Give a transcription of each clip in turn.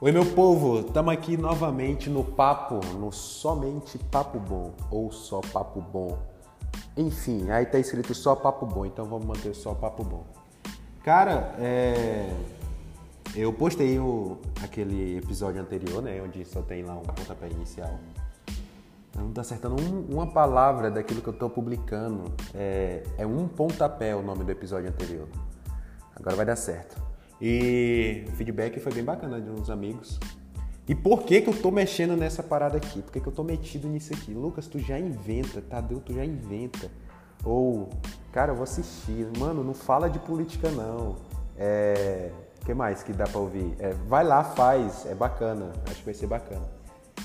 Oi, meu povo, estamos aqui novamente no Papo, no Somente Papo Bom, ou só Papo Bom. Enfim, aí tá escrito só Papo Bom, então vamos manter só Papo Bom. Cara, é... eu postei o... aquele episódio anterior, né, onde só tem lá um pontapé inicial. Não tá acertando um, uma palavra daquilo que eu tô publicando. É... é um pontapé o nome do episódio anterior. Agora vai dar certo. E o feedback foi bem bacana de uns amigos. E por que que eu tô mexendo nessa parada aqui? Por que, que eu tô metido nisso aqui? Lucas, tu já inventa, Tadeu, tu já inventa. Ou, cara, eu vou assistir. Mano, não fala de política não. É... O que mais que dá pra ouvir? É, vai lá, faz, é bacana. Acho que vai ser bacana.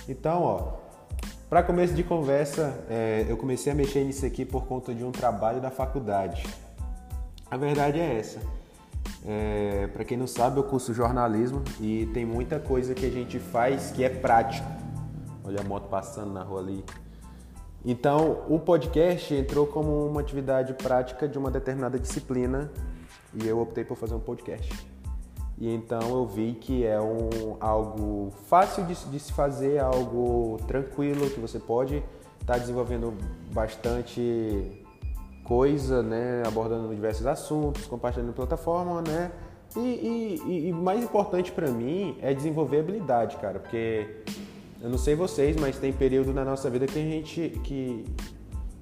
Então, ó, para começo de conversa, é, eu comecei a mexer nisso aqui por conta de um trabalho da faculdade. A verdade é essa. É, para quem não sabe, eu curso jornalismo e tem muita coisa que a gente faz que é prático. Olha a moto passando na rua ali. Então, o podcast entrou como uma atividade prática de uma determinada disciplina e eu optei por fazer um podcast. E então eu vi que é um, algo fácil de, de se fazer, algo tranquilo, que você pode estar tá desenvolvendo bastante coisa, né, abordando diversos assuntos, compartilhando plataforma, né? E, e, e mais importante para mim é desenvolver habilidade, cara, porque eu não sei vocês, mas tem período na nossa vida que a gente que,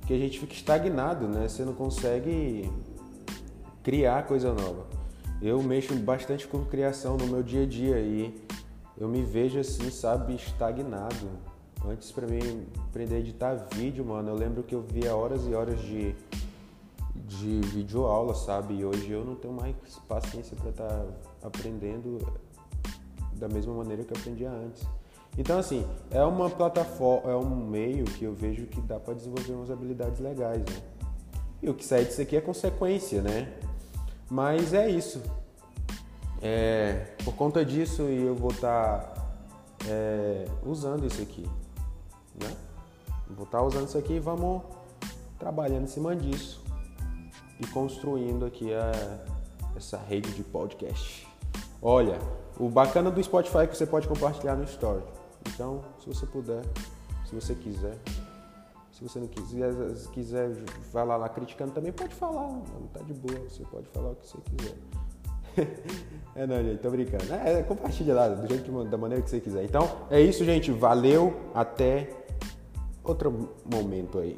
que a gente fica estagnado, né? Você não consegue criar coisa nova. Eu mexo bastante com criação no meu dia a dia e eu me vejo assim, sabe, estagnado. Antes para mim aprender a editar vídeo, mano, eu lembro que eu via horas e horas de de videoaula, sabe? E hoje eu não tenho mais paciência para estar tá aprendendo da mesma maneira que eu aprendia antes. Então, assim, é uma plataforma, é um meio que eu vejo que dá para desenvolver umas habilidades legais, né? E o que sai disso aqui é consequência, né? Mas é isso. É, por conta disso, eu vou estar tá, é, usando isso aqui, né? Vou estar tá usando isso aqui e vamos trabalhando em cima disso e construindo aqui a, essa rede de podcast. Olha, o bacana do Spotify é que você pode compartilhar no Story. Então, se você puder, se você quiser, se você não quiser, se quiser falar lá criticando também, pode falar, não tá de boa, você pode falar o que você quiser. é não, gente, tô brincando. É, compartilha lá, do jeito que, da maneira que você quiser. Então, é isso, gente. Valeu, até outro momento aí.